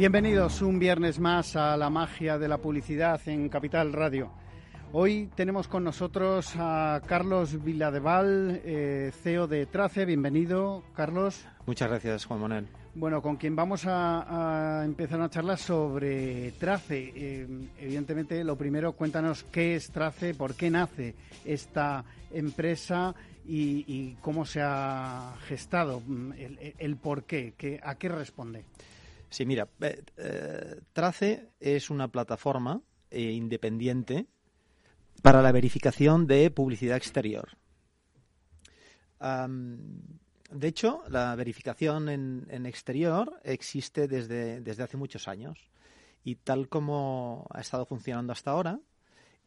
Bienvenidos un viernes más a la magia de la publicidad en Capital Radio. Hoy tenemos con nosotros a Carlos Villadeval, eh, CEO de Trace. Bienvenido, Carlos. Muchas gracias, Juan Manuel. Bueno, con quien vamos a, empezar una charla sobre Trace. Eh, evidentemente, lo primero, cuéntanos qué es Trace, por qué nace esta empresa y, cómo se ha gestado, mm, el, por qué, a qué responde. Sí, mira, eh, Trace es una plataforma eh, independiente para la verificación de publicidad exterior. de hecho, la verificación en, exterior existe desde, desde, hace muchos años y tal como ha estado funcionando hasta ahora,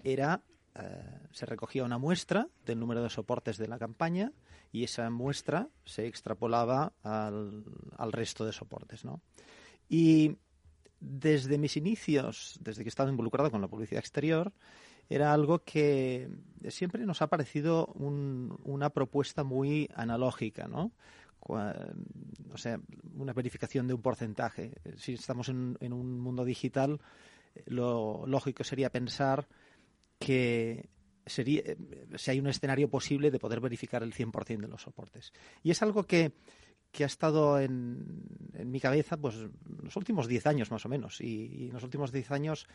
era eh, se recogía una muestra del número de soportes de la campaña y esa muestra se extrapolaba al, al resto de soportes, ¿no? Y desde mis inicios, desde que he estado involucrado con la publicidad exterior, era algo que siempre nos ha parecido una propuesta muy analógica, ¿no? O sea, una verificación de un porcentaje. Si estamos en, un mundo digital, lo lógico sería pensar que sería, si hay un escenario posible de poder verificar el 100% de los soportes. Y es algo que que ha estado en, en mi cabeza pues los últimos 10 años más o menos. Y, en los últimos 10 años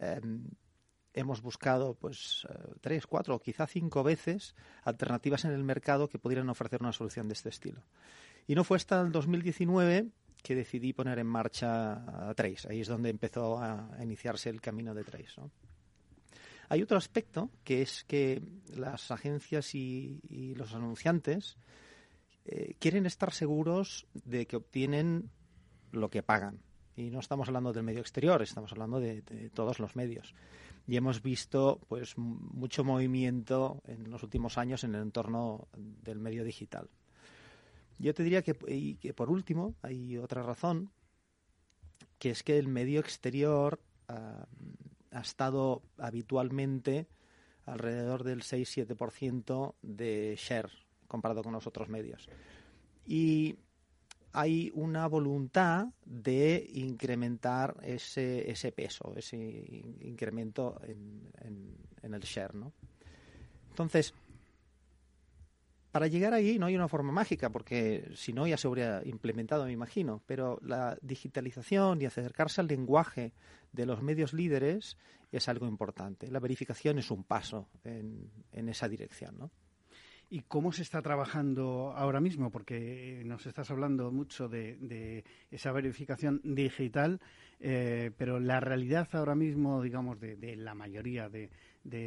em, hemos buscado pues eh, tres, cuatro o quizá cinco veces alternativas en el mercado que pudieran ofrecer una solución de este estilo. Y no fue hasta el 2019 que decidí poner en marcha Trace. Ahí es donde empezó a iniciarse el camino de Trace. Hay otro aspecto que es que las agencias y los anunciantes eh, quieren estar seguros de que obtienen lo que pagan. Y no estamos hablando del medio exterior, estamos hablando de, todos los medios. Y hemos visto pues mucho movimiento en los últimos años en el entorno del medio digital. Yo te diría que, que por último hay otra razón, que es que el medio exterior ah, ha estado habitualmente alrededor del 6-7% de share comparado con los otros medios. Y hay una voluntad de incrementar ese, ese peso, ese incremento en, el share, ¿no? Entonces, para llegar ahí no hay una forma mágica, porque si no ya se habría implementado, me imagino, pero la digitalización y acercarse al lenguaje de los medios líderes es algo importante. La verificación es un paso en, en esa dirección, ¿no? ¿Y cómo se está trabajando ahora mismo? Porque nos estás hablando mucho de, esa verificación digital, eh, pero la realidad ahora mismo, digamos, de, la mayoría de,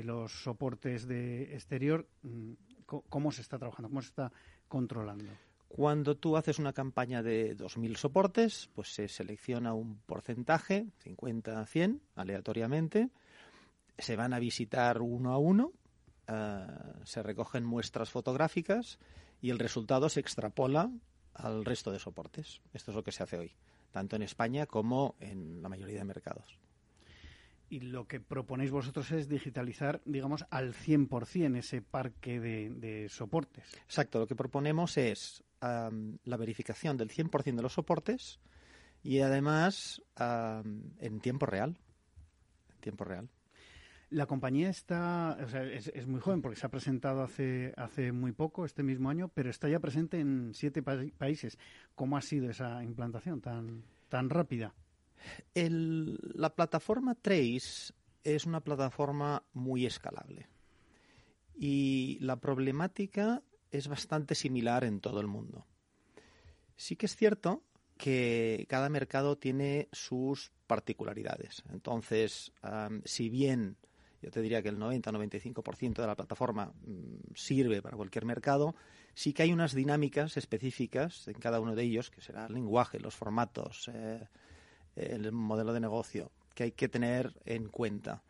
los soportes de exterior, mm, ¿cómo se está trabajando? ¿Cómo se está controlando? Cuando tú haces una campaña de 2.000 soportes, pues se selecciona un porcentaje, 50 a 100, aleatoriamente. Se van a visitar uno a uno eh, se recogen muestras fotográficas y el resultado se extrapola al resto de soportes. Esto es lo que se hace hoy, tanto en España como en la mayoría de mercados. Y lo que proponéis vosotros es digitalizar, digamos, al 100% ese parque de, soportes. Exacto, lo que proponemos es la verificación del 100% de los soportes y además en tiempo real. En tiempo real. La compañía está, o sea, es, muy joven porque se ha presentado hace, hace muy poco, este mismo año, pero está ya presente en siete países. ¿Cómo ha sido esa implantación tan, tan rápida? la plataforma Trace es una plataforma muy escalable y la problemática es bastante similar en todo el mundo. Sí que es cierto que cada mercado tiene sus particularidades. Entonces, si bien yo te diría que el 90-95% de la plataforma mm, sirve para cualquier mercado, sí que hay unas dinámicas específicas en cada uno de ellos, que será el lenguaje, los formatos, eh, el modelo de negocio, que hay que tener en cuenta.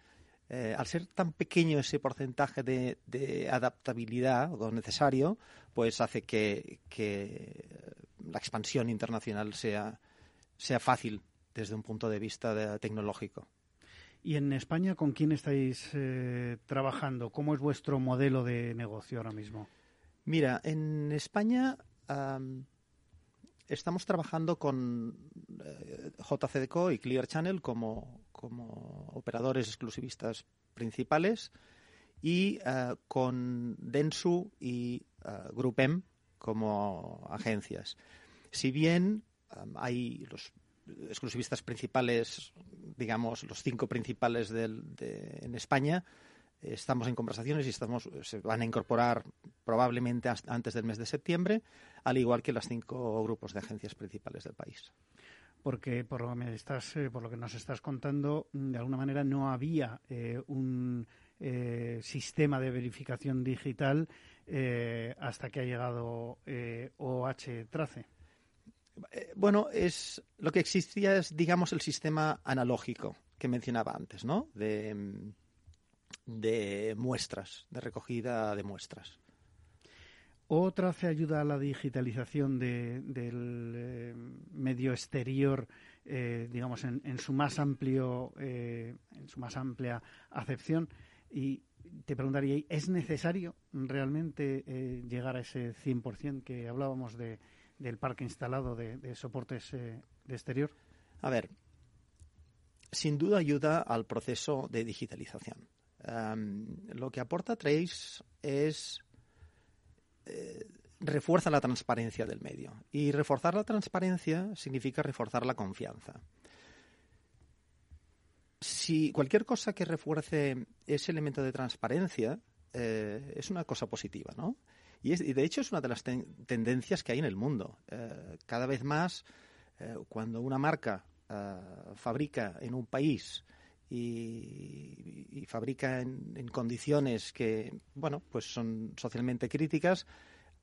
Eh, al ser tan pequeño ese porcentaje de, adaptabilidad o necesario, pues hace que, la expansión internacional sea fácil desde un punto de vista tecnológico. ¿Y en España con quién estáis eh, trabajando? ¿Cómo es vuestro modelo de negocio ahora mismo? Mira, en España estamos trabajando con eh, JCDCO y Clear Channel como, como operadores exclusivistas principales y eh, con Densu y Grupem como agencias. Si bien hay los exclusivistas principales, digamos, los cinco principales en España, estamos en conversaciones y estamos, se van a incorporar probablemente antes del mes de septiembre, al igual que los cinco grupos de agencias principales del país. Porque por lo, me estás, eh, por lo que nos estás contando, de alguna manera no había eh, un eh, sistema de verificación digital hasta que ha llegado OH Trace. Eh, bueno, es lo que existía es, digamos, el sistema analógico que mencionaba antes, ¿no? De, muestras, de recogida de muestras. ¿Otra se ayuda a la digitalización del eh, medio exterior, eh, digamos, en, su más amplio, en su más amplia acepción. Y te preguntaría, ¿es necesario realmente llegar a ese 100% que hablábamos de, del parque instalado de, soportes eh, de exterior? A ver, sin duda ayuda al proceso de digitalización. lo que aporta Trace es eh, refuerza la transparencia del medio y reforzar la transparencia significa reforzar la confianza. Si cualquier cosa que refuerce ese elemento de transparencia eh, es una cosa positiva, ¿no? Y, de hecho es una de las tendencias que hay en el mundo. Eh, cada vez más, eh, cuando una marca eh, fabrica en un país y, fabrica en, condiciones que, bueno, pues son socialmente críticas,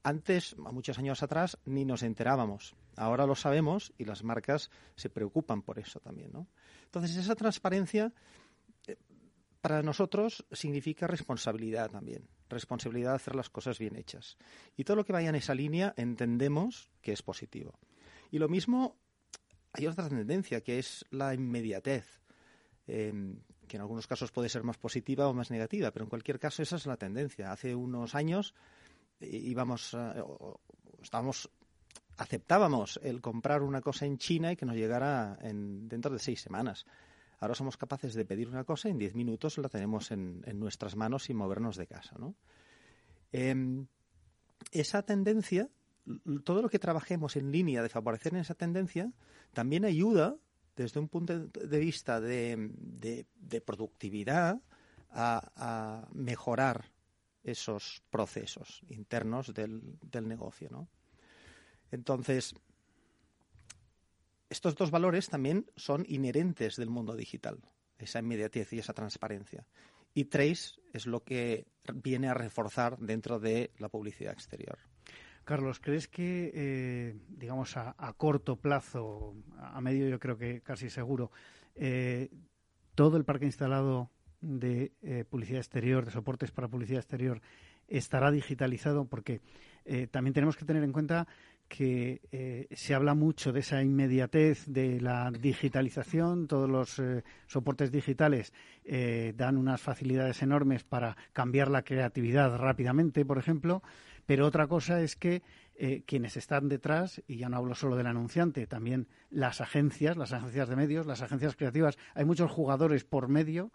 antes, muchos años atrás, ni nos enterábamos. Ahora lo sabemos y las marcas se preocupan por eso también, ¿no? Entonces, esa transparencia para nosotros significa responsabilidad también, responsabilidad de hacer las cosas bien hechas. Y todo lo que vaya en esa línea entendemos que es positivo. Y lo mismo, hay otra tendencia que es la inmediatez, em, que en algunos casos puede ser más positiva o más negativa, pero en cualquier caso esa es la tendencia. Hace unos años íbamos, estábamos aceptábamos el comprar una cosa en China y que nos llegara en, dentro de seis semanas. Ahora somos capaces de pedir una cosa y en diez minutos la tenemos en, nuestras manos sin movernos de casa. Em, esa tendencia, todo lo que trabajemos en línea de favorecer esa tendencia, también ayuda desde un punto de vista de, productividad a, mejorar esos procesos internos del, negocio. Entonces, estos dos valores también son inherentes del mundo digital, esa inmediatez y esa transparencia. Y Trace es lo que viene a reforzar dentro de la publicidad exterior. Carlos, ¿crees que, eh, digamos, a, corto plazo, a medio yo creo que casi seguro, eh, todo el parque instalado de eh, publicidad exterior, de soportes para publicidad exterior, estará digitalizado? Porque también tenemos que tener en cuenta que eh, se habla mucho de esa inmediatez de la digitalización, todos los eh, soportes digitales eh, dan unas facilidades enormes para cambiar la creatividad rápidamente, por ejemplo, pero otra cosa es que quienes están detrás, y ya no hablo solo del anunciante, también las agencias, las agencias de medios, las agencias creativas, hay muchos jugadores por medio,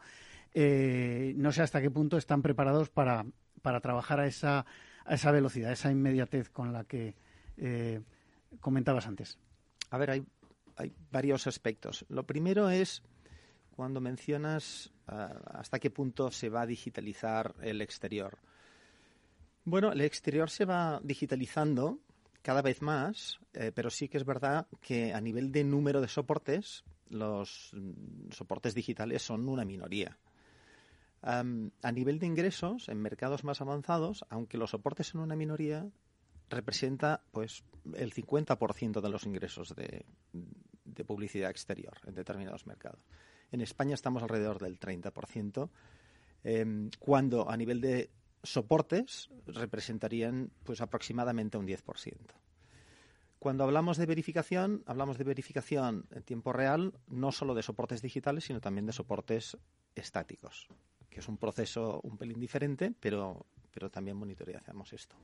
no sé hasta qué punto están preparados para, para trabajar a esa, a esa velocidad, a esa inmediatez con la que eh, comentabas antes. A ver, hay, varios aspectos. Lo primero es cuando mencionas ah, hasta qué punto se va a digitalizar el exterior. Bueno, el exterior se va digitalizando cada vez más, eh, pero sí que es verdad que a nivel de número de soportes los mm, soportes digitales son una minoría. a nivel de ingresos, en mercados más avanzados, aunque los soportes son una minoría, representa pues el 50% de los ingresos de, publicidad exterior en determinados mercados. En España estamos alrededor del 30%, em, cuando a nivel de soportes representarían pues aproximadamente un 10%. Cuando hablamos de verificación, hablamos de verificación en tiempo real, no solo de soportes digitales, sino también de soportes estáticos, que es un proceso un pelín diferente, pero, pero también monitoreamos esto.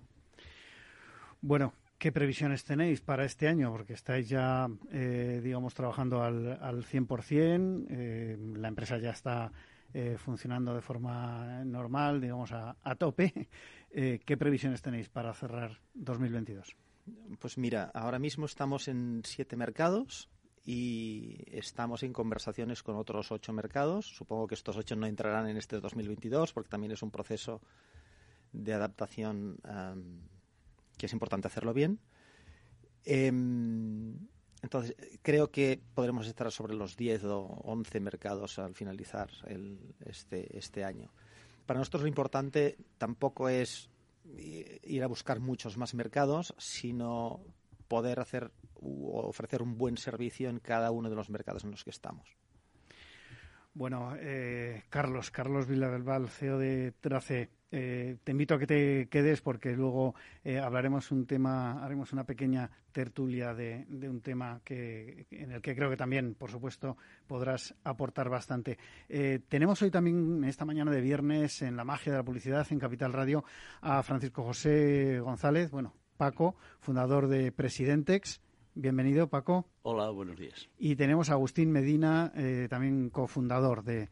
Bueno, ¿qué previsiones tenéis para este año? Porque estáis ya, eh, digamos, trabajando al, al 100%, eh, la empresa ya está eh, funcionando de forma normal, digamos, a, a tope. Eh, ¿Qué previsiones tenéis para cerrar 2022? Pues mira, ahora mismo estamos en siete mercados y estamos en conversaciones con otros ocho mercados. Supongo que estos ocho no entrarán en este 2022 porque también es un proceso de adaptación que es importante hacerlo bien. Em, entonces, creo que podremos estar sobre los 10 o 11 mercados al finalizar este, este año. Para nosotros lo importante tampoco es ir a buscar muchos más mercados, sino poder hacer ofrecer un buen servicio en cada uno de los mercados en los que estamos. Bueno, eh, Carlos, Carlos Villarreal, CEO de Trace, eh, te invito a que te quedes porque luego eh, hablaremos un tema, haremos una pequeña tertulia de, un tema que, en el que creo que también, por supuesto, podrás aportar bastante. tenemos hoy también, esta mañana de viernes, en la magia de la publicidad en Capital Radio, a Francisco José González, bueno, Paco, fundador de Presidentex. Bienvenido, Paco. Hola, buenos días. Y tenemos a Agustín Medina, eh, también cofundador de,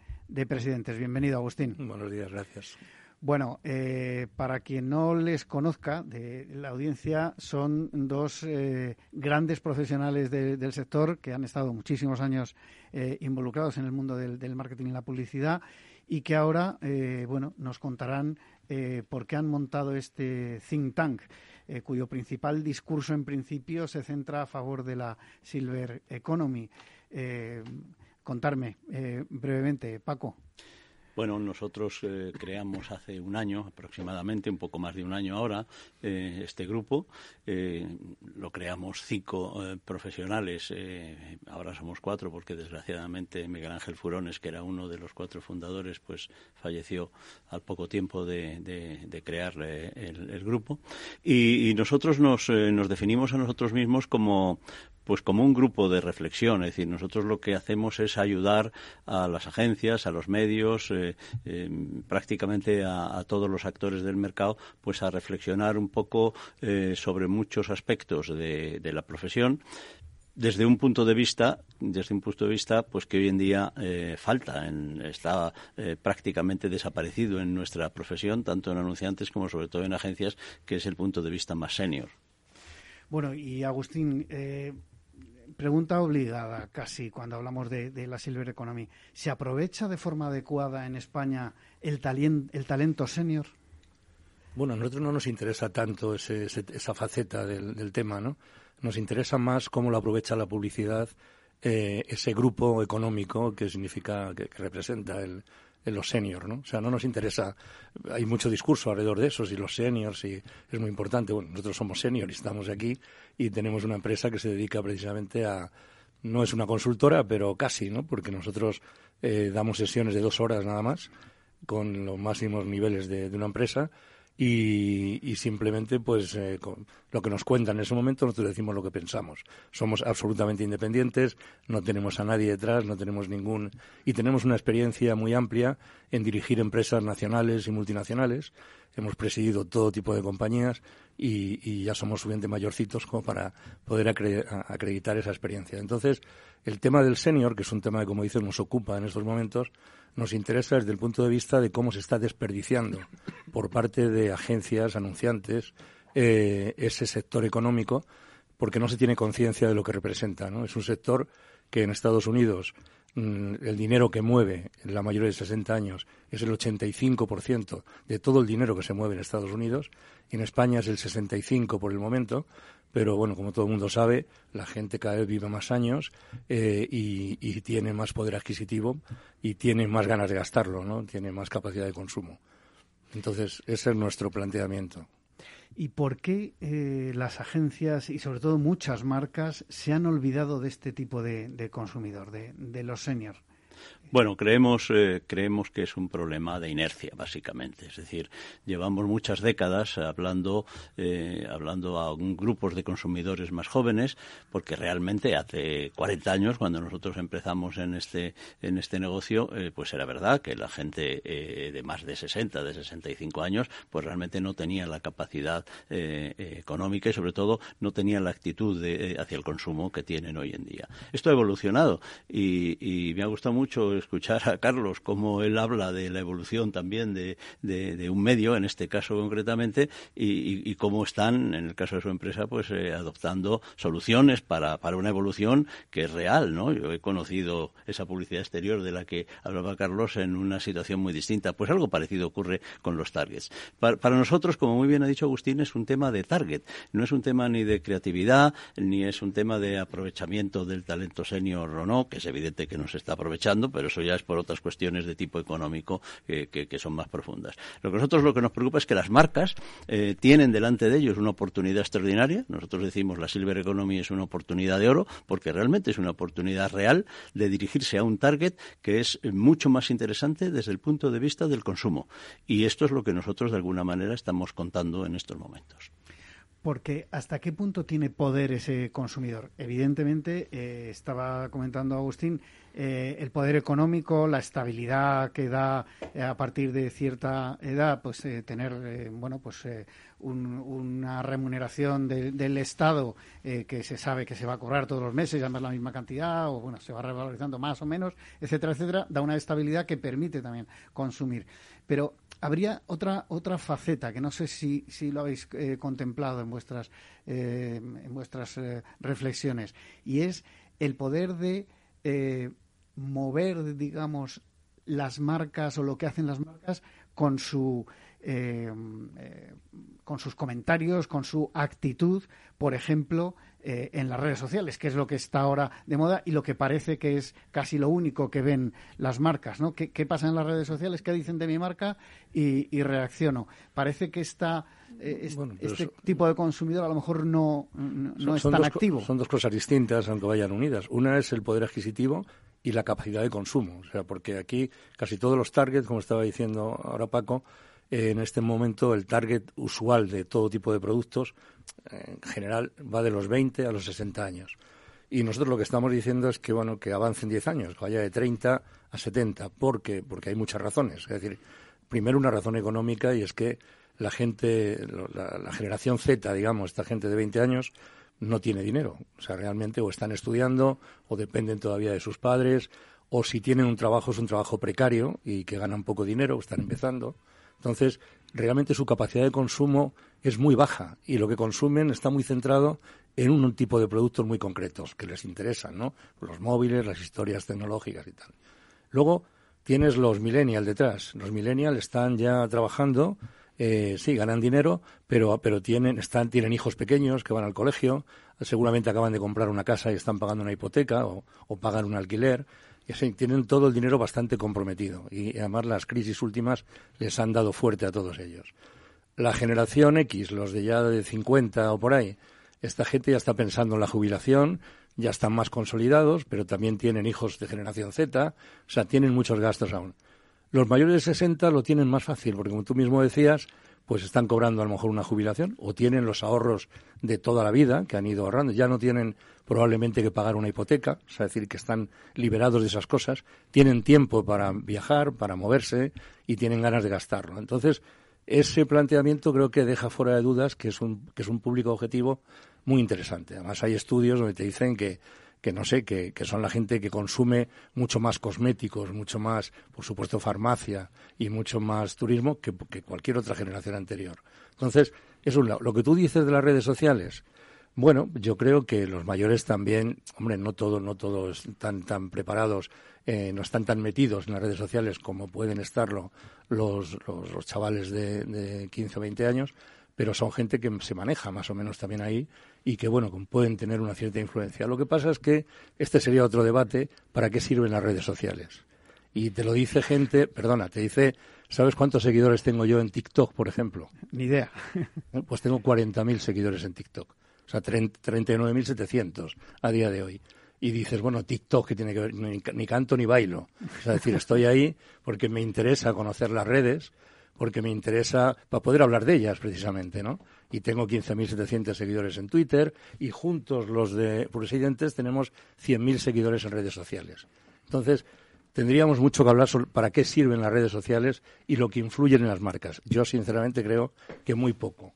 Presidentes. Bienvenido, Agustín. Buenos días, gracias. Bueno, eh, para quien no les conozca de la audiencia, son dos eh, grandes profesionales del sector que han estado muchísimos años involucrados en el mundo del, del, marketing y la publicidad y que ahora, bueno, nos contarán por qué han montado este think tank. Eh, cuyo principal discurso en principio se centra a favor de la Silver Economy. Eh, contarme eh, brevemente, Paco. Bueno, nosotros eh, creamos hace un año aproximadamente, un poco más de un año ahora, eh, este grupo. Eh, lo creamos cinco profesionales, ahora somos cuatro porque desgraciadamente Miguel Ángel Furones, que era uno de los cuatro fundadores, pues falleció al poco tiempo de, crear el, grupo. Y, nosotros nos, nos definimos a nosotros mismos como pues como un grupo de reflexión. Es decir, nosotros lo que hacemos es ayudar a las agencias, a los medios, eh, em, prácticamente a, todos los actores del mercado, pues a reflexionar un poco eh, sobre muchos aspectos de, la profesión desde un punto de vista, desde un punto de vista, pues que hoy en día eh, falta, está prácticamente desaparecido en nuestra profesión, tanto en anunciantes como sobre todo en agencias, que es el punto de vista más senior. Bueno, y Agustín, pregunta obligada casi cuando hablamos de, la Silver Economy. ¿Se aprovecha de forma adecuada en España el, el talento senior? Bueno, a nosotros no nos interesa tanto esa faceta del, tema, ¿no? Nos interesa más cómo lo aprovecha la publicidad eh, ese grupo económico que significa, que representa el, en los seniors, ¿no? O sea, no nos interesa, hay mucho discurso alrededor de eso, y los seniors, y es muy importante. Bueno, nosotros somos seniors y estamos aquí y tenemos una empresa que se dedica precisamente a, no es una consultora, pero casi, ¿no? Porque nosotros eh, damos sesiones de dos horas nada más, con los máximos niveles de, de una empresa, y, simplemente pues eh, lo que nos cuentan en ese momento nosotros decimos lo que pensamos. Somos absolutamente independientes, no tenemos a nadie detrás, no tenemos ningún y tenemos una experiencia muy amplia en dirigir empresas nacionales y multinacionales. Hemos presidido todo tipo de compañías y, ya somos suficientemente mayorcitos como para poder acreditar esa experiencia. Entonces, el tema del senior, que es un tema que, como dices, nos ocupa en estos momentos, nos interesa desde el punto de vista de cómo se está desperdiciando por parte de agencias, anunciantes, eh, ese sector económico porque no se tiene conciencia de lo que representa. ¿no? Es un sector que en Estados Unidos el dinero que mueve la mayoría de 60 años es el 85% de todo el dinero que se mueve en Estados Unidos. En España es el 65% por el momento. Pero bueno, como todo el mundo sabe, la gente cada vez vive más años eh, y, y, tiene más poder adquisitivo y tiene más ganas de gastarlo, ¿no? Tiene más capacidad de consumo. Entonces, ese es nuestro planteamiento. ¿Y por qué eh, las agencias y sobre todo muchas marcas se han olvidado de este tipo de, consumidor, de, de los seniors? Bueno, creemos, eh, creemos que es un problema de inercia, básicamente. Es decir, llevamos muchas décadas hablando, eh, hablando a grupos de consumidores más jóvenes, porque realmente hace 40 años, cuando nosotros empezamos en este, en este negocio, eh, pues era verdad que la gente eh, de más de 60, de 65 años, pues realmente no tenía la capacidad económica y sobre todo no tenía la actitud de, hacia el consumo que tienen hoy en día. Esto ha evolucionado y me ha gustado mucho escuchar a Carlos cómo él habla de la evolución también de, un medio, en este caso concretamente, y, y, cómo están, en el caso de su empresa, pues eh, adoptando soluciones para, para una evolución que es real, ¿no? Yo he conocido esa publicidad exterior de la que hablaba Carlos en una situación muy distinta. Pues algo parecido ocurre con los targets. Para, para nosotros, como muy bien ha dicho Agustín, es un tema de target. No es un tema ni de creatividad, ni es un tema de aprovechamiento del talento senior o no, que es evidente que no se está aprovechando, pero ya es por otras cuestiones de tipo económico que son más profundas. Lo que nosotros lo que nos preocupa es que las marcas eh, tienen delante de ellos una oportunidad extraordinaria. Nosotros decimos la Silver Economy es una oportunidad de oro porque realmente es una oportunidad real de dirigirse a un target que es mucho más interesante desde el punto de vista del consumo. Y esto es lo que nosotros de alguna manera estamos contando en estos momentos. Porque hasta qué punto tiene poder ese consumidor. Evidentemente, eh, estaba comentando Agustín, eh, el poder económico, la estabilidad que da eh, a partir de cierta edad, pues eh, tener, eh, bueno, pues un, una remuneración de, del Estado que se sabe que se va a cobrar todos los meses, además la misma cantidad, o bueno, se va revalorizando más o menos, etcétera, etcétera, da una estabilidad que permite también consumir. Pero habría otra otra faceta que no sé si, si lo habéis eh, contemplado en vuestras eh, en vuestras eh, reflexiones y es el poder de mover digamos las marcas o lo que hacen las marcas con su eh, eh, con sus comentarios, con su actitud, por ejemplo, eh, en las redes sociales, que es lo que está ahora de moda y lo que parece que es casi lo único que ven las marcas, ¿no? ¿Qué, qué pasa en las redes sociales? ¿Qué dicen de mi marca? Y, y reacciono. Parece que está eh, es, bueno, este tipo de consumidor a lo mejor no, no, son, es tan dos, activo. Son dos cosas distintas, aunque vayan unidas. Una es el poder adquisitivo y la capacidad de consumo. O sea, porque aquí casi todos los targets, como estaba diciendo ahora Paco, en este momento el target usual de todo tipo de productos en general va de los 20 a los 60 años. Y nosotros lo que estamos diciendo es que bueno que avancen 10 años, que vaya de 30 a 70, porque porque hay muchas razones, es decir, primero una razón económica y es que la gente la, la generación Z, digamos, esta gente de 20 años no tiene dinero, o sea, realmente o están estudiando o dependen todavía de sus padres o si tienen un trabajo es un trabajo precario y que ganan poco dinero o están empezando. Entonces, realmente su capacidad de consumo es muy baja y lo que consumen está muy centrado en un tipo de productos muy concretos que les interesan, ¿no? Los móviles, las historias tecnológicas y tal. Luego tienes los millennials detrás. Los millennials están ya trabajando, eh, sí, ganan dinero, pero, pero tienen, están, tienen hijos pequeños que van al colegio, seguramente acaban de comprar una casa y están pagando una hipoteca o, o pagan un alquiler tienen todo el dinero bastante comprometido y además las crisis últimas les han dado fuerte a todos ellos. La generación X, los de ya de 50 o por ahí, esta gente ya está pensando en la jubilación, ya están más consolidados, pero también tienen hijos de generación Z, o sea, tienen muchos gastos aún. Los mayores de 60 lo tienen más fácil, porque como tú mismo decías, pues están cobrando a lo mejor una jubilación o tienen los ahorros de toda la vida que han ido ahorrando. Ya no tienen probablemente que pagar una hipoteca, es decir, que están liberados de esas cosas, tienen tiempo para viajar, para moverse y tienen ganas de gastarlo. Entonces, ese planteamiento creo que deja fuera de dudas que es un, que es un público objetivo muy interesante. Además, hay estudios donde te dicen que que no sé, que, que, son la gente que consume mucho más cosméticos, mucho más, por supuesto, farmacia y mucho más turismo que, que cualquier otra generación anterior. Entonces, es un lado. Lo que tú dices de las redes sociales, Bueno, yo creo que los mayores también, hombre, no todos, no todos están tan preparados, eh, no están tan metidos en las redes sociales como pueden estarlo los, los, chavales de, de 15 o 20 años, pero son gente que se maneja más o menos también ahí y que, bueno, pueden tener una cierta influencia. Lo que pasa es que este sería otro debate, ¿para qué sirven las redes sociales? Y te lo dice gente, perdona, te dice, ¿sabes cuántos seguidores tengo yo en TikTok, por ejemplo? Ni idea. Pues tengo 40.000 seguidores en TikTok. O sea, 39.700 a día de hoy. Y dices, bueno, TikTok, que tiene que ver? Ni, ni canto ni bailo. Es decir, estoy ahí porque me interesa conocer las redes, porque me interesa para poder hablar de ellas precisamente, ¿no? Y tengo 15.700 seguidores en Twitter y juntos los de presidentes tenemos 100.000 seguidores en redes sociales. Entonces, tendríamos mucho que hablar sobre para qué sirven las redes sociales y lo que influyen en las marcas. Yo, sinceramente, creo que muy poco.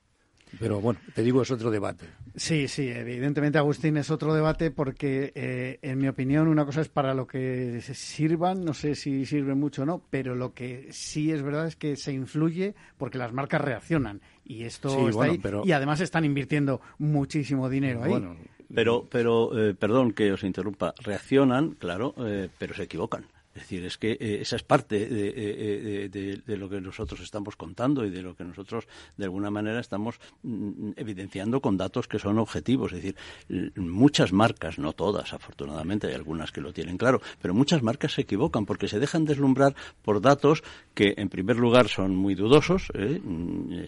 Pero bueno, te digo, es otro debate. Sí, sí, evidentemente, Agustín, es otro debate porque, eh, en mi opinión, una cosa es para lo que sirvan, no sé si sirven mucho o no, pero lo que sí es verdad es que se influye porque las marcas reaccionan. Y esto está ahí. Y además están invirtiendo muchísimo dinero ahí. pero, pero eh, perdón que os interrumpa, reaccionan, claro, eh, pero se equivocan. Es decir, es que eh, esa es parte eh, de, de, lo que nosotros estamos contando y de lo que nosotros, de alguna manera, estamos mm, evidenciando con datos que son objetivos. Es decir, muchas marcas, no todas, afortunadamente, hay algunas que lo tienen claro, pero muchas marcas se equivocan porque se dejan deslumbrar por datos que, en primer lugar, son muy dudosos. ¿eh? Mm,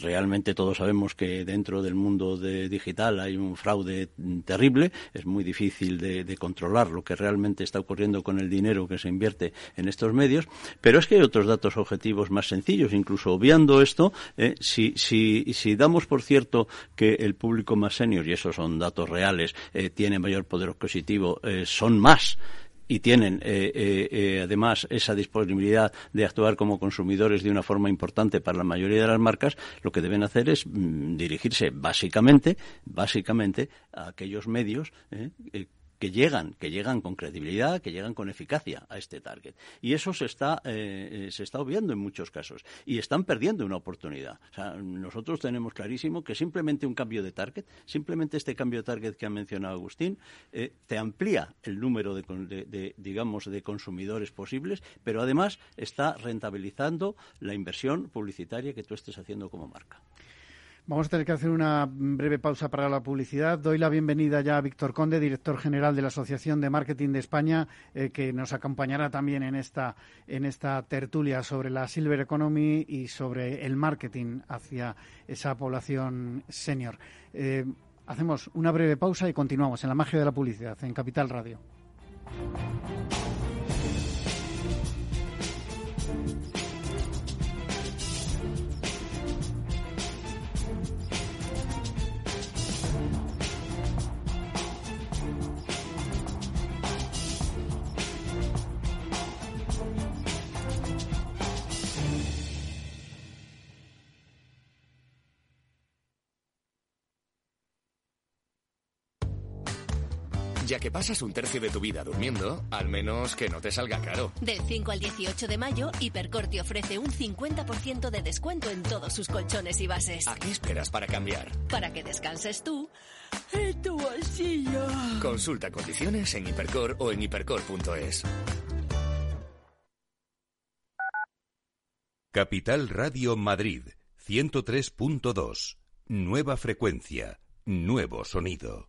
realmente todos sabemos que dentro del mundo digital hay un fraude terrible. Es muy difícil de, de controlar lo que realmente está ocurriendo con el dinero que se invierte en estos medios, pero es que hay otros datos objetivos más sencillos, incluso obviando esto, eh, si, si, si, damos por cierto que el público más senior, y esos son datos reales, eh, tiene mayor poder adquisitivo, eh, son más y tienen además esa disponibilidad de actuar como consumidores de una forma importante para la mayoría de las marcas, lo que deben hacer es mm, dirigirse básicamente, básicamente a aquellos medios que llegan, que llegan con credibilidad, que llegan con eficacia a este target. Y eso se está, eh, eh, se está obviando en muchos casos. Y están perdiendo una oportunidad. nosotros tenemos clarísimo que simplemente un cambio de target, simplemente este cambio de target que ha mencionado Agustín, eh, te amplía el número de, digamos, de consumidores posibles, pero además está rentabilizando la inversión publicitaria que tú estés haciendo como marca. Vamos a tener que hacer una breve pausa para la publicidad. Doy la bienvenida ya a Víctor Conde, director general de la Asociación de Marketing de España, eh, que nos acompañará también en esta, en esta tertulia sobre la Silver Economy y sobre el marketing hacia esa población senior. Eh, hacemos una breve pausa y continuamos en la magia de la publicidad en Capital Radio. Ya que pasas un tercio de tu vida durmiendo, al menos que no te salga caro. Del 5 al 18 de mayo, Hipercor te ofrece un 50% de descuento en todos sus colchones y bases. ¿A qué esperas para cambiar? Para que descanses tú en tu bolsillo. Consulta condiciones en Hipercor o en hipercor.es. Capital Radio Madrid, 103.2. Nueva frecuencia, nuevo sonido.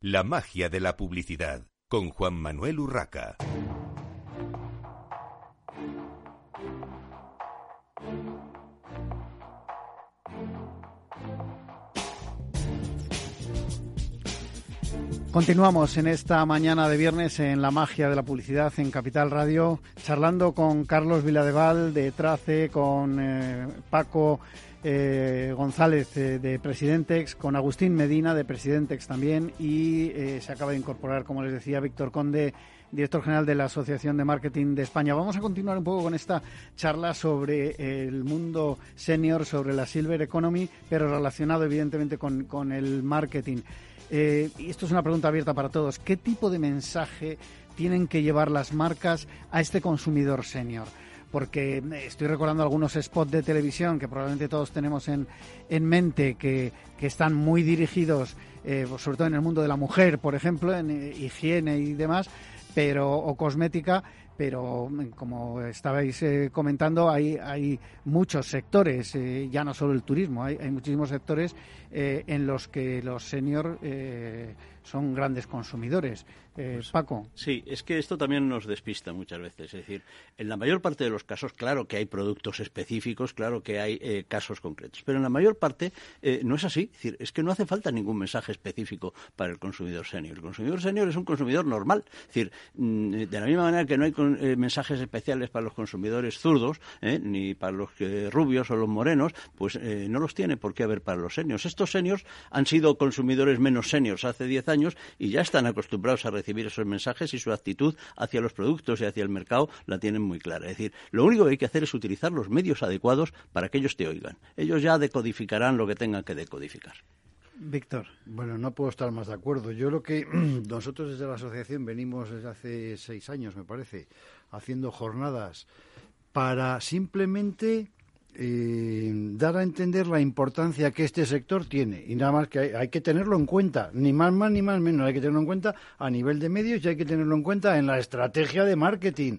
La magia de la publicidad con Juan Manuel Urraca. Continuamos en esta mañana de viernes en la magia de la publicidad en Capital Radio, charlando con Carlos Viladeval de Trace, con eh, Paco eh, González eh, de Presidentex, con Agustín Medina de Presidentex también y se acaba de incorporar, como les decía, Víctor Conde, director general de la Asociación de Marketing de España. Vamos a continuar un poco con esta charla sobre el mundo senior, sobre la Silver Economy, pero relacionado evidentemente con, con el marketing. Eh, y esto es una pregunta abierta para todos. ¿Qué tipo de mensaje tienen que llevar las marcas a este consumidor senior? Porque eh, estoy recordando algunos spots de televisión que probablemente todos tenemos en, en mente que, que están muy dirigidos, eh, sobre todo en el mundo de la mujer, por ejemplo, en higiene y demás, pero o cosmética, pero mm, como estabais eh, comentando, hay, hay muchos sectores, eh, ya no solo el turismo, hay, hay muchísimos sectores eh, en los que los senior son grandes consumidores. Pues Paco. Sí, es que esto también nos despista muchas veces. Es decir, en la mayor parte de los casos, claro que hay productos específicos, claro que hay casos concretos, pero en la mayor parte no es así. Es decir, es que no hace falta ningún mensaje específico para el consumidor senior. El consumidor senior es un consumidor normal. Es decir, mm, de la misma manera que no hay eh, mensajes especiales para los consumidores zurdos, eh, ni para los rubios o los morenos, pues eh, no los tiene por qué haber para los seniors. Estos seniors han sido consumidores menos seniors hace 10 años y ya están acostumbrados a recibir esos mensajes y su actitud hacia los productos y hacia el mercado la tienen muy clara. Es decir, lo único que hay que hacer es utilizar los medios adecuados para que ellos te oigan. Ellos ya decodificarán lo que tengan que decodificar. Víctor. Bueno, no puedo estar más de acuerdo. Yo lo que nosotros desde la asociación venimos desde hace seis años, me parece, haciendo jornadas para simplemente eh, dar a entender la importancia que este sector tiene. Y nada más que hay, hay, que tenerlo en cuenta, ni más más ni más menos. Hay que tenerlo en cuenta a nivel de medios y hay que tenerlo en cuenta en la estrategia de marketing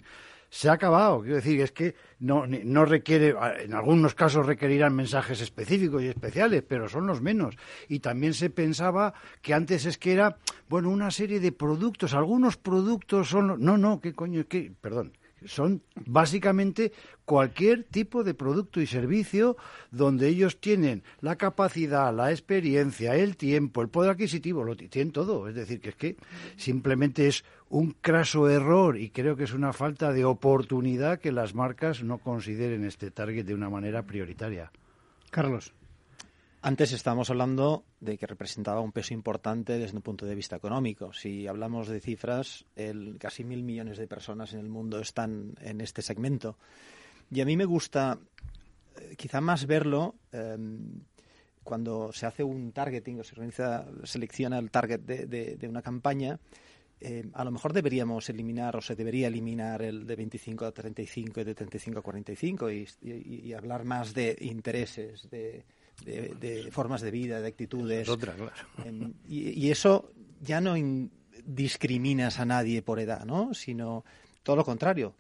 se ha acabado. Quiero decir, es que no, no requiere, en algunos casos requerirán mensajes específicos y especiales, pero son los menos. Y también se pensaba que antes es que era, bueno, una serie de productos, algunos productos son, no, no, qué coño, qué, perdón, son básicamente cualquier tipo de producto y servicio donde ellos tienen la capacidad, la experiencia, el tiempo, el poder adquisitivo, lo tienen todo. Es decir, que es que simplemente es un craso error y creo que es una falta de oportunidad que las marcas no consideren este target de una manera prioritaria. Carlos. Antes estábamos hablando de que representaba un peso importante desde un punto de vista económico. Si hablamos de cifras, el, casi mil millones de personas en el mundo están en este segmento. Y a mí me gusta eh, quizá más verlo em, cuando se hace un targeting o se organiza, selecciona el target de, una campaña. Em, a lo mejor deberíamos eliminar o se debería eliminar el de 25 a 35 y de 35 a 45 y, y hablar más de intereses, de, de, formas de vida, de actitudes. Em, y, eso ya no discriminas a nadie por edad, ¿no? Sino todo lo contrario.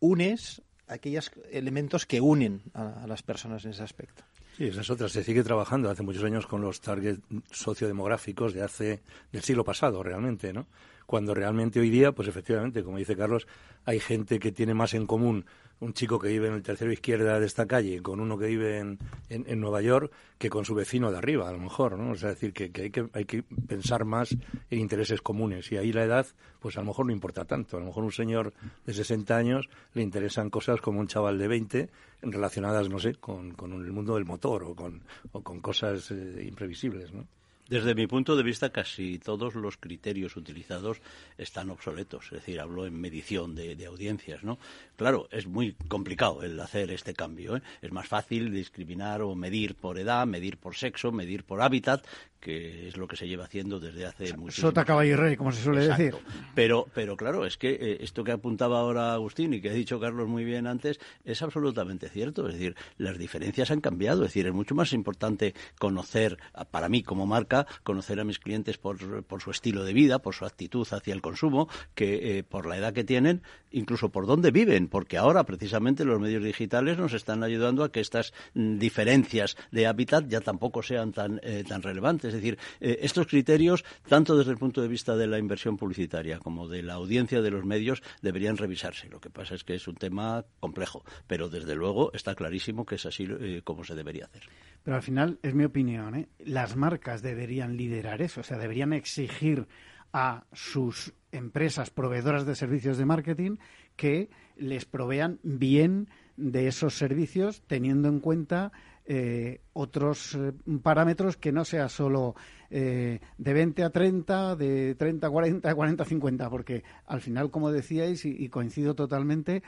Unes aquellos elementos que unen a, las personas en ese aspecto. Sí, esa es otra. Se sigue trabajando hace muchos años con los targets sociodemográficos de hace del siglo pasado, realmente, ¿no? Cuando realmente hoy día, pues efectivamente, como dice Carlos, hay gente que tiene más en común un chico que vive en el tercero izquierda de esta calle con uno que vive en, en, Nueva York que con su vecino de arriba, a lo mejor, ¿no? O sea, decir que, hay que hay que pensar más en intereses comunes y ahí la edad, pues a lo mejor no importa tanto. A lo mejor un señor de 60 años le interesan cosas como un chaval de 20 relacionadas, no sé, con, con el mundo del motor o con, o con cosas eh, imprevisibles, ¿no? Desde mi punto de vista, casi todos los criterios utilizados están obsoletos. Es decir, hablo en medición de, audiencias, ¿no? Claro, es muy complicado el hacer este cambio. ¿eh? Es más fácil discriminar o medir por edad, medir por sexo, medir por hábitat, que es lo que se lleva haciendo desde hace mucho tiempo. Sota, caballo y rey, como se suele decir. Pero, pero claro, es que eh, esto que apuntaba ahora Agustín y que ha dicho Carlos muy bien antes es absolutamente cierto. Es decir, las diferencias han cambiado. Es decir, es mucho más importante conocer, para mí como marca, conocer a mis clientes por, por su estilo de vida, por su actitud hacia el consumo, que eh, por la edad que tienen, incluso por dónde viven, porque ahora precisamente los medios digitales nos están ayudando a que estas mm, diferencias de hábitat ya tampoco sean tan, eh, tan relevantes Es decir, eh, estos criterios, tanto desde el punto de vista de la inversión publicitaria como de la audiencia de los medios, deberían revisarse. Lo que pasa es que es un tema complejo, pero desde luego está clarísimo que es así eh, como se debería hacer. Pero al final, es mi opinión, ¿eh? las marcas deberían liderar eso, o sea, deberían exigir a sus empresas proveedoras de servicios de marketing que les provean bien de esos servicios teniendo en cuenta eh, otros eh, parámetros que no sea solo eh, de 20 a 30, de 30 a 40, de 40 a 50, porque al final, como decíais, y, coincido totalmente,